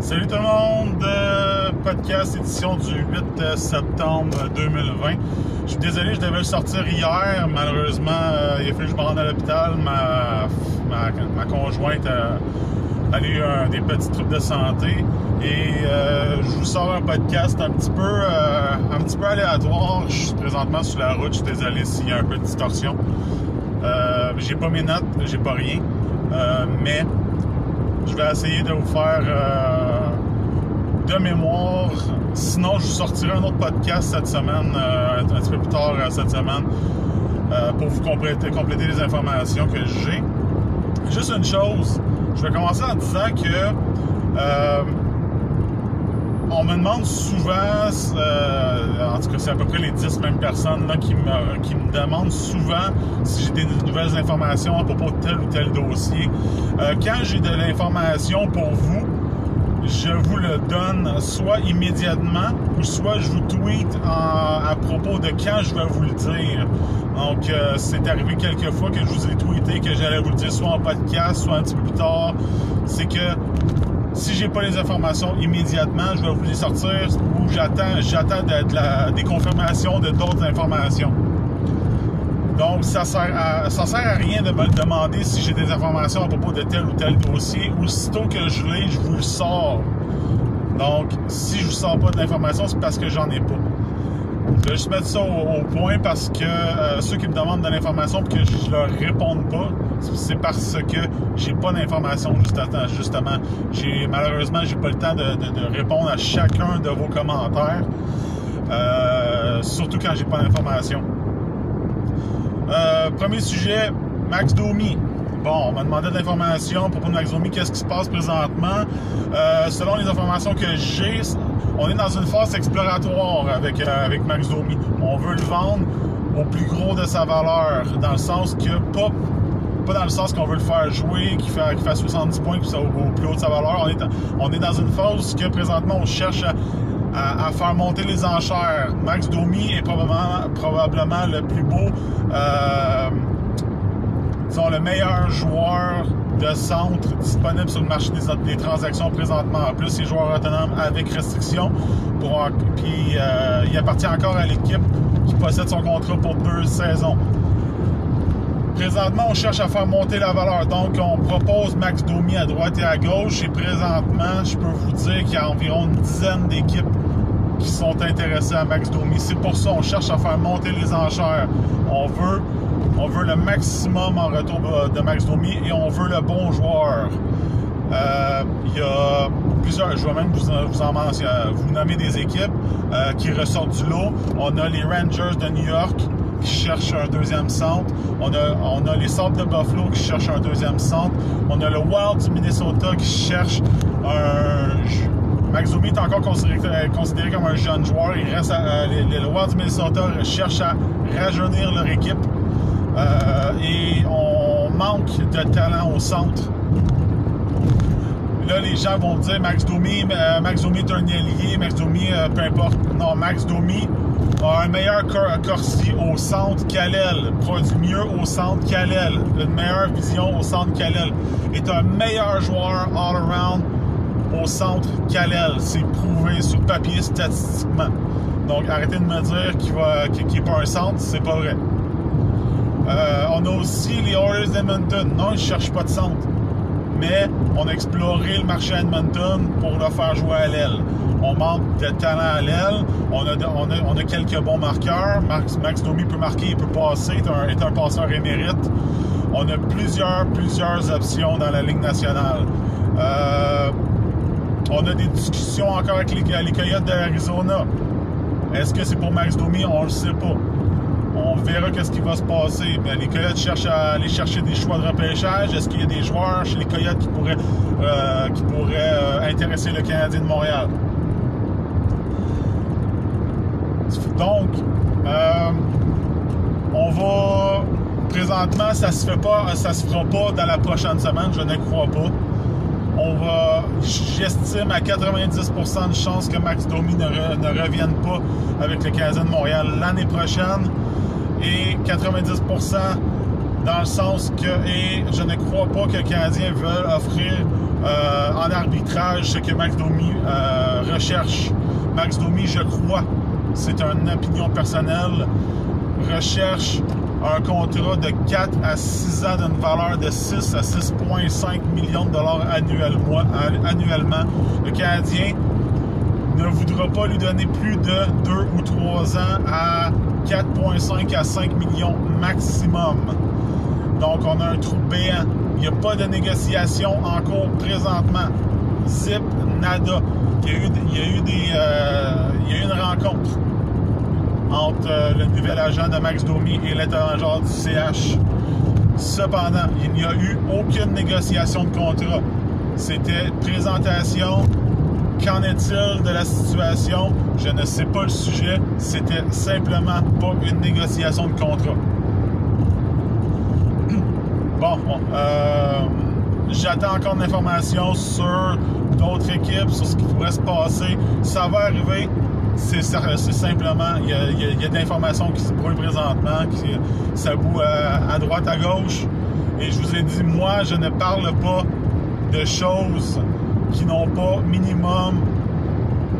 Salut tout le monde, euh, podcast édition du 8 septembre 2020. Je suis désolé, je devais le sortir hier. Malheureusement, euh, il a fallu que je me rende à l'hôpital. Ma, ma, conjointe a, eu un- des petits troubles de santé. Et euh, je vous sors un podcast un petit peu euh, un petit peu aléatoire. Je suis présentement sur la route, je suis désolé s'il y a un peu de distorsion. Euh, j'ai pas mes notes, j'ai pas rien. Euh, mais je vais essayer de vous faire euh, de mémoire. Sinon, je sortirai un autre podcast cette semaine, euh, un petit peu plus tard euh, cette semaine, euh, pour vous compléter, compléter les informations que j'ai. Juste une chose, je vais commencer en disant que on me demande souvent, en tout cas c'est à peu près les 10 mêmes personnes là, qui, me, qui me demandent souvent si j'ai des nouvelles informations à propos de tel ou tel dossier. Quand j'ai de l'information pour vous, je vous le donne soit immédiatement ou soit je vous tweet à propos de quand je vais vous le dire. Donc, euh, c'est arrivé quelques fois que je vous ai tweeté que j'allais vous le dire soit en podcast, soit un petit peu plus tard. C'est que si j'ai pas les informations immédiatement, je vais vous les sortir ou j'attends, j'attends des confirmations de d'autres informations. Donc, ça sert à, sert à rien de me demander si j'ai des informations à propos de tel ou tel dossier. Aussitôt que je l'ai, je vous le sors. Donc, si je vous sors pas de l'information, c'est parce que j'en ai pas. Je vais juste mettre ça au, point parce que euh, ceux qui me demandent de l'information et que je leur réponde pas, c'est parce que j'ai pas d'informations justement. justement. J'ai malheureusement j'ai pas le temps de répondre à chacun de vos commentaires. Euh, surtout quand j'ai pas d'informations. Euh, premier sujet, Max Domi. Bon, on m'a demandé de l'information de Max Domi, qu'est-ce qui se passe présentement? Euh, selon les informations que j'ai, on est dans une phase exploratoire avec, euh, avec Max Domi. On veut le vendre au plus gros de sa valeur, dans le sens que pas, pas dans le sens qu'on veut le faire jouer, qu'il fasse 70 points, qu'il soit au, au plus haut de sa valeur. On est, on est dans une phase que présentement on cherche à, à- faire monter les enchères. Max Domi est probablement, le plus beau, euh, disons, le meilleur joueur de centre disponible sur le marché des, des transactions présentement. En plus, il est joueur autonome avec restriction. Puis, euh, il appartient encore à l'équipe qui possède son contrat pour deux saisons. Présentement, on cherche à faire monter la valeur. Donc, on propose Max Domi à droite et à gauche. Et présentement, je peux vous dire qu'il y a environ une dizaine d'équipes qui sont intéressées à Max Domi. C'est pour ça qu'on cherche à faire monter les enchères. On veut, on veut le maximum en retour de Max Domi et on veut le bon joueur. Euh, Il y a plusieurs, je vais même vous, vous en mentionner, vous nommer des équipes euh, qui ressortent du lot. On a les Rangers de New York qui cherchent un deuxième centre. On a, on a les Sables de Buffalo qui cherchent un deuxième centre. On a le Wild du Minnesota qui cherche un. Max Domi est encore considéré, considéré comme un jeune joueur. Il reste euh, les, les- le Wild du Minnesota cherche à rajeunir leur équipe. Euh, et on manque de talent au centre. Là, les gens vont dire Max Domi, euh, Max Domi est un ailier, Max Domi, euh, peu importe. Non, Max Domi a un meilleur cor- Corsi au centre qu'Alel, produit mieux au centre qu'Alel, une meilleure vision au centre qu'Alel, est un meilleur joueur all-around au centre qu'Alel. C'est prouvé sur papier statistiquement. Donc, arrêtez de me dire qu'il va, qu'il qu'il est pas un centre, c'est pas vrai. Euh, on a aussi les Oilers d'Edmonton. Non, ils ne cherchent pas de centre. Mais on a exploré le marché à Edmonton pour le faire jouer à l'aile. On manque de talent à l'aile. On a quelques bons marqueurs. Max, Max Domi peut marquer, il peut passer, est un, est un passeur émérite. On a plusieurs, plusieurs options dans la Ligue nationale. Euh, on a des discussions encore avec les, Coyotes de l'Arizona. Est-ce que c'est pour Max Domi? On le sait pas. On verra qu'est-ce qui va se passer. Ben, les Coyotes cherchent à aller chercher des choix de repêchage. Est-ce qu'il y a des joueurs chez les Coyotes qui pourraient, euh, qui pourraient euh, intéresser le Canadien de Montréal? Donc, euh, on va présentement, ça se fait pas, ça se fera pas dans la prochaine semaine, je ne crois pas. On va, j'estime à 90% de chances que Max Domi ne, re- ne revienne pas avec le Canadien de Montréal l'année prochaine. Et 90% dans le sens que, et je ne crois pas que le Canadien veut offrir euh, en arbitrage ce que Max Domi euh, recherche. Max Domi, je crois, c'est une opinion personnelle, recherche un contrat de 4 à 6 ans d'une valeur de 6 à 6,5 millions de dollars annuellement. Le Canadien ne voudra pas lui donner plus de 2 ou 3 ans à 4,5 à 5 millions maximum. Donc, on a un trou béant. Il n'y a pas de négociation en cours présentement. Zip, nada. Il y a eu, il y a eu, euh, il y a eu une rencontre entre euh, le nouvel agent de Max Domi et l'état-major du CH. Cependant, il n'y a eu aucune négociation de contrat. C'était présentation. Qu'en est-il de la situation? Je ne sais pas le sujet. C'était simplement pas une négociation de contrat. Bon, euh, j'attends encore d'informations sur d'autres équipes, sur ce qui pourrait se passer. Ça va arriver. C'est simplement, il y a, il y a, d'informations qui se brûlent présentement, qui ça boue à, droite, à gauche. Et je vous ai dit, moi, je ne parle pas de choses qui n'ont pas minimum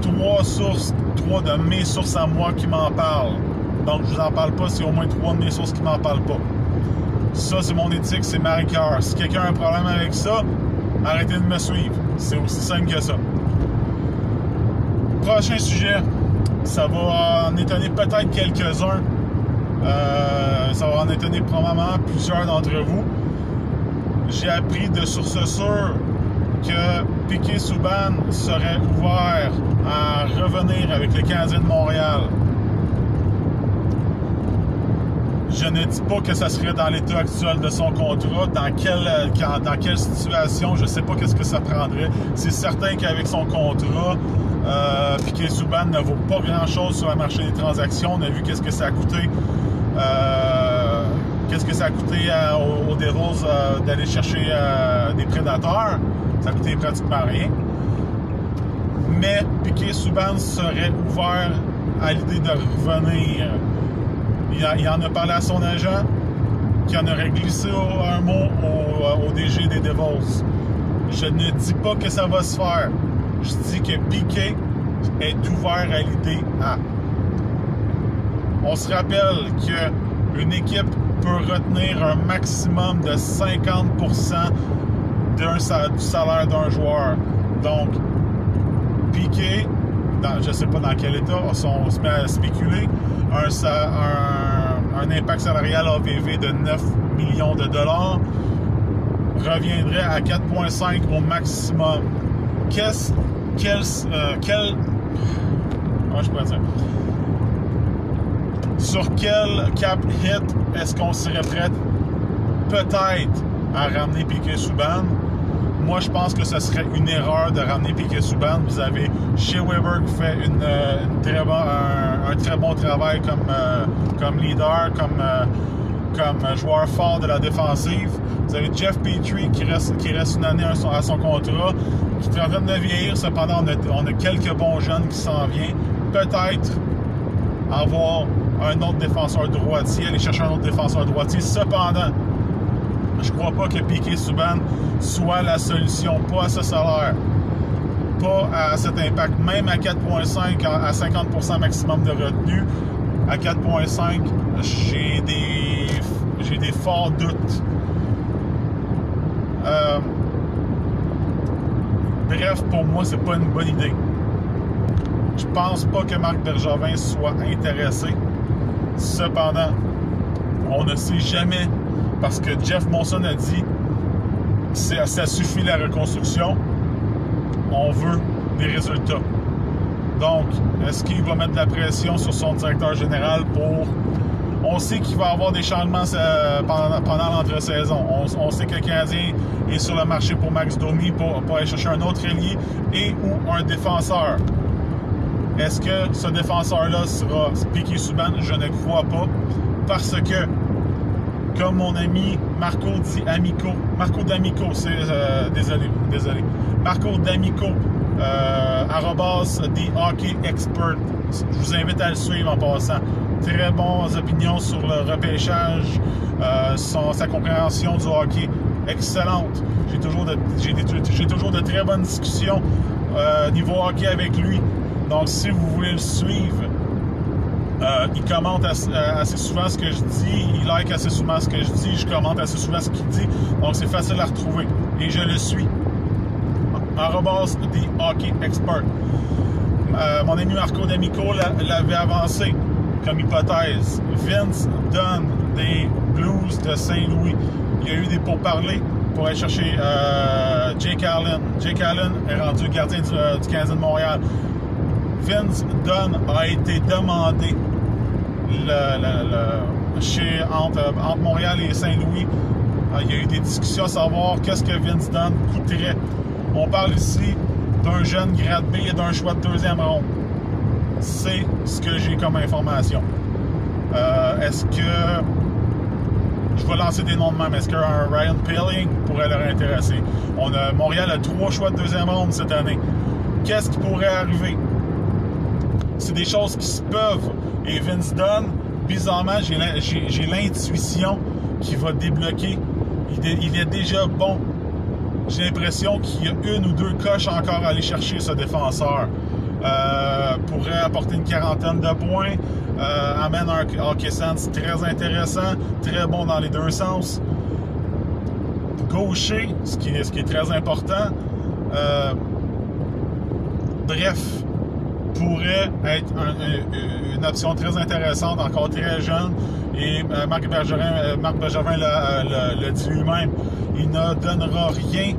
trois sources, trois de mes sources à moi qui m'en parlent. Donc, je vous en parle pas, c'est au moins trois de mes sources qui m'en parlent pas. Ça, c'est mon éthique, c'est ma rigueur. Si quelqu'un a un problème avec ça, arrêtez de me suivre. C'est aussi simple que ça. Prochain sujet, ça va en étonner peut-être quelques-uns. Euh, ça va en étonner probablement plusieurs d'entre vous. J'ai appris de sources sûres que Piquet Souban serait ouvert à revenir avec les Canadiens de Montréal. Je ne dis pas que ça serait dans l'état actuel de son contrat, dans quelle, dans quelle situation, je ne sais pas qu'est-ce que ça prendrait. C'est certain qu'avec son contrat, euh, Piquet Souban ne vaut pas grand-chose sur le marché des transactions. On a vu qu'est-ce que ça a coûté. Euh, qu'est-ce que ça a coûté aux, Devils euh, d'aller chercher euh, des prédateurs. Ça a coûté pratiquement rien. Mais Piquet Souban serait ouvert à l'idée de revenir il, en a parlé à son agent, qui en aurait glissé un mot au, DG des Devils. Je ne dis pas que ça va se faire. Je dis que Piquet est ouvert à l'idée à. On se rappelle qu'une équipe peut retenir un maximum de 50% du salaire d'un joueur. Donc, Piquet, je ne sais pas dans quel état, on se met à spéculer, un, impact salarial AVV de 9 millions de dollars reviendrait à 4,5 au maximum. Qu'est-ce, quel, euh, dire, sur quel cap hit est-ce qu'on serait prêt peut-être à ramener Piquet Souban? Moi, je pense que ce serait une erreur de ramener Piquet Souban. Vous avez chez Weber qui fait une, euh, très bon, un, très bon travail comme, euh, comme leader, comme, comme joueur fort de la défensive. Vous avez Jeff Petrie qui reste, qui reste une année à son, contrat, qui est en train de vieillir. Cependant, on a, quelques bons jeunes qui s'en viennent. Peut-être avoir un autre défenseur droitier, aller chercher un autre défenseur droitier. Cependant, je crois pas que Piquet Souban soit la solution, pas à ce salaire, pas à cet impact. Même à 4,5, à 50% maximum de retenue, à 4,5, j'ai des, des forts. Euh, bref, pour moi, c'est pas une bonne idée. Je pense pas que Marc Bergevin soit intéressé. Cependant, on ne sait jamais parce que Jeff Monson a dit ça, suffit la reconstruction, on veut des résultats. Donc, est-ce qu'il va mettre la pression sur son directeur général pour. On sait qu'il va y avoir des changements euh, pendant, l'entre-saison. On, sait que le Canadien est sur le marché pour Max Domi pour, aller chercher un autre ailier et ou un défenseur. Est-ce que ce défenseur-là sera Piqué Souban? Je ne crois pas. Parce que comme mon ami Marco Di Amico. Marco D'Amico, c'est. Euh, désolé, désolé. Marco D'Amico, euh, arrobas Hockey Expert. Je vous invite à le suivre en passant. Très bonnes opinions sur le repêchage, euh, sa compréhension du hockey. excellente. J'ai toujours, de, toujours de très bonnes discussions euh, niveau hockey avec lui. Donc, si vous voulez le suivre, euh, il commente euh, assez, souvent ce que je dis, il like assez souvent ce que je dis, je commente assez souvent ce qu'il dit. Donc, c'est facile à retrouver. Et je le suis. Arrobas The Hockey Expert. Mon ami Marco D'Amico l'avait avancé comme hypothèse. Vince donne des Blues de Saint-Louis. Il y a eu des pourparlers pour aller chercher euh, Jake Allen. Jake Allen est rendu gardien du, euh, Canadien de Montréal. Vince Dunn a été demandé chez, entre, Montréal et Saint-Louis. Il y a eu des discussions à savoir qu'est-ce que Vince Dunn coûterait. On parle ici d'un jeune grade B et d'un choix de deuxième ronde. C'est ce que j'ai comme information. Euh, est-ce que je vais lancer des noms de même? Est-ce qu'un Ryan Peeling pourrait leur intéresser? On a, Montréal a trois choix de deuxième ronde cette année. Qu'est-ce qui pourrait arriver? C'est des choses qui se peuvent. Et Vince Dunn, bizarrement, j'ai l'intuition qu'il va débloquer. Il, est déjà bon. J'ai l'impression qu'il y a une ou deux coches encore à aller chercher, ce défenseur. Euh, pourrait apporter une quarantaine de points. Euh, amène un hockey sense très intéressant, très bon dans les deux sens. Gaucher, ce qui est, ce qui est très important. Euh, bref, pourrait être une option très intéressante, encore très jeune. Et Marc Bergerin, Marc l'a dit lui-même, il ne donnera rien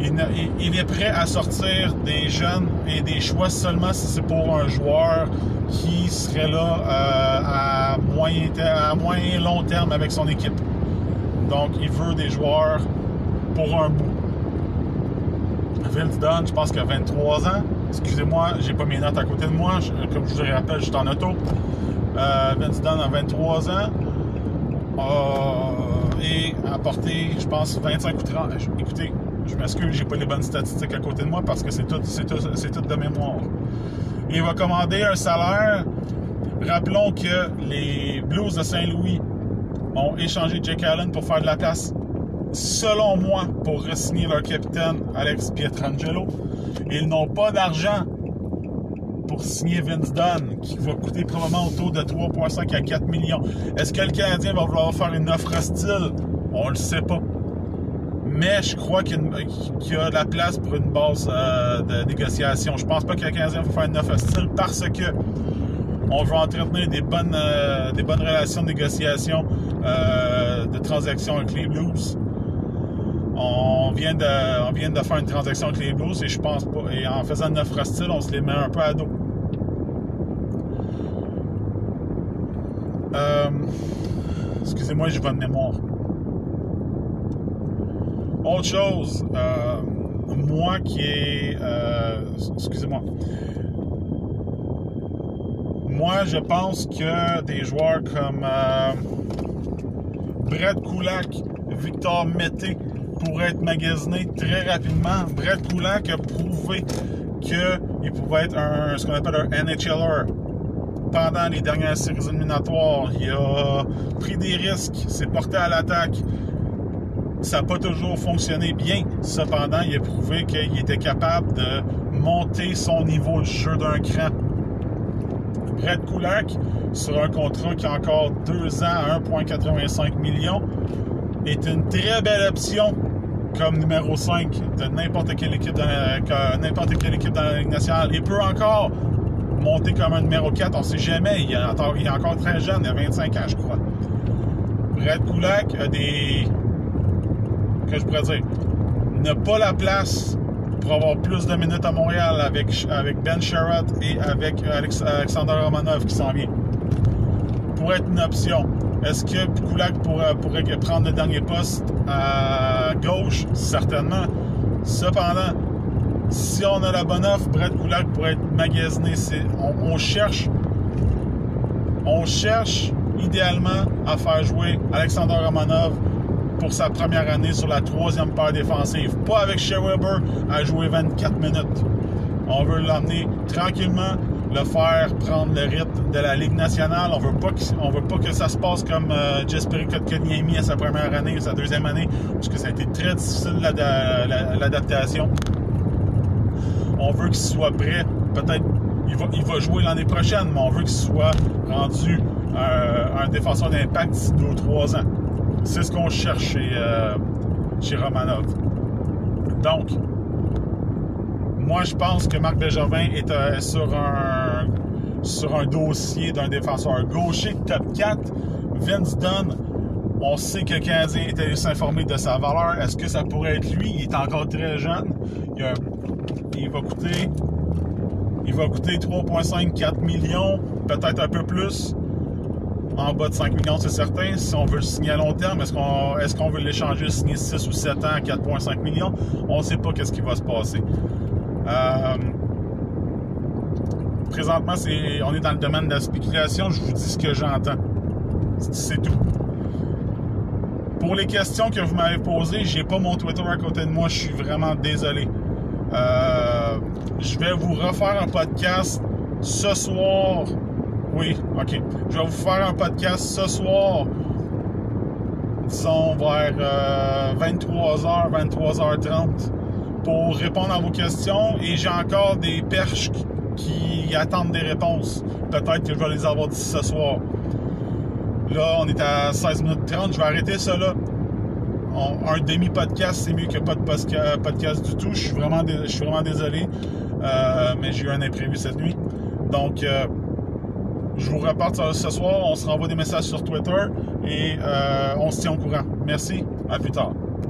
il, est prêt à sortir des jeunes et des choix seulement si c'est pour un joueur qui serait là euh, à, moyen à moyen long terme avec son équipe. Donc, il veut des joueurs pour un bout. Vince Dunn, je pense qu'il a 23 ans. Excusez-moi, j'ai pas mes notes à côté de moi. comme je vous le rappelle, je suis en auto. Euh, Vince a 23 ans. Euh, et a porté, je pense, 25 ou 30. Écoutez, je m'excuse, j'ai pas les bonnes statistiques à côté de moi parce que c'est tout, tout, tout de mémoire. Il va commander un salaire. Rappelons que les Blues de Saint-Louis ont échangé Jake Allen pour faire de la place, selon moi, pour re-signer leur capitaine Alex Pietrangelo. Ils n'ont pas d'argent pour signer Vince Dunn, qui va coûter probablement autour de 3,5 à 4 millions. Est-ce que le Canadien va vouloir faire une offre hostile? On le sait pas mais je crois qu'il y, a de la place pour une base euh, de négociation. Je pense pas que le Canadien va faire une offre hostile parce que on veut entretenir des bonnes, euh, relations de négociation, euh, de transaction avec les Blues. On vient, de, on vient de faire une transaction avec les Blues et je pense pas. Et en faisant une offre hostile, on se les met un peu à dos. Excusez-moi, j'ai pas de mémoire. Autre chose, euh, moi qui est... Euh, excusez-moi. Moi, je pense que des joueurs comme euh, Brett Kulak, Victor Mété pourraient être magasinés très rapidement. Brett Kulak a prouvé qu'il pouvait être un, ce qu'on appelle un NHLer pendant les dernières séries éliminatoires. Il a pris des risques, s'est porté à l'attaque. Ça n'a pas toujours fonctionné bien. Cependant, il a prouvé qu'il était capable de monter son niveau de jeu d'un cran. Brett Kulak, sur un contrat qui a encore deux ans à 1,85 millions, est une très belle option comme numéro 5 de n'importe quelle équipe dans, n'importe quelle équipe la Ligue nationale. Il peut encore monter comme un numéro 4, on ne sait jamais. Il est, encore, très jeune, il a 25 ans, je crois. Brett Kulak a des que je pourrais dire, n'a pas la place pour avoir plus de minutes à Montréal avec, avec Ben Sherratt et avec Alexander Romanov qui s'en vient. Pourrait être une option. Est-ce que Kulak pourrait, prendre le dernier poste à gauche? Certainement. Cependant, si on a la bonne offre, Brett Kulak pourrait être magasiné. On, on, cherche on cherche idéalement à faire jouer Alexander Romanov pour sa première année sur la troisième paire défensive. Pas avec Shea Weber à jouer 24 minutes. On veut l'emmener tranquillement le faire prendre le rythme de la Ligue nationale. On veut pas que, veut pas que ça se passe comme euh, Jesperi à sa première année ou sa deuxième année, parce que ça a été très difficile l'adaptation. On veut qu'il soit prêt. Peut-être il va, il va jouer l'année prochaine, mais on veut qu'il soit rendu euh, un défenseur d'impact d'ici deux ou trois ans. C'est ce qu'on cherche chez, euh, chez Romanov. Donc, moi, je pense que Marc Bergevin est euh, sur, un, dossier d'un défenseur gaucher top 4. Vince Dunn, on sait que le est allé s'informer de sa valeur. Est-ce que ça pourrait être lui? Il est encore très jeune. Il, va coûter il va coûter 3,5-4 millions, peut-être un peu plus. En bas de 5 millions, c'est certain. Si on veut le signer à long terme, est-ce qu'on veut l'échanger, signer 6 ou 7 ans à 4,5 millions? On ne sait pas qu'est-ce qui va se passer. Euh, présentement, on est dans le domaine de la spéculation. Je vous dis ce que j'entends. C'est tout. Pour les questions que vous m'avez posées, j'ai pas mon Twitter à côté de moi. Je suis vraiment désolé. Euh, je vais vous refaire un podcast ce soir. Oui, ok. Je vais vous faire un podcast ce soir. Disons vers 23h, euh, 23h30 pour répondre à vos questions et j'ai encore des perches qui, attendent des réponses. Peut-être que je vais les avoir d'ici ce soir. Là, on est à 16 minutes 30. Je vais arrêter cela. un demi-podcast, c'est mieux que pas de podcast du tout. Je suis vraiment, je vraiment désolé. Euh, mais j'ai eu un imprévu cette nuit. Donc, euh, je vous reparte ce soir. On se renvoie des messages sur Twitter et euh, on se tient au courant. Merci. À plus tard.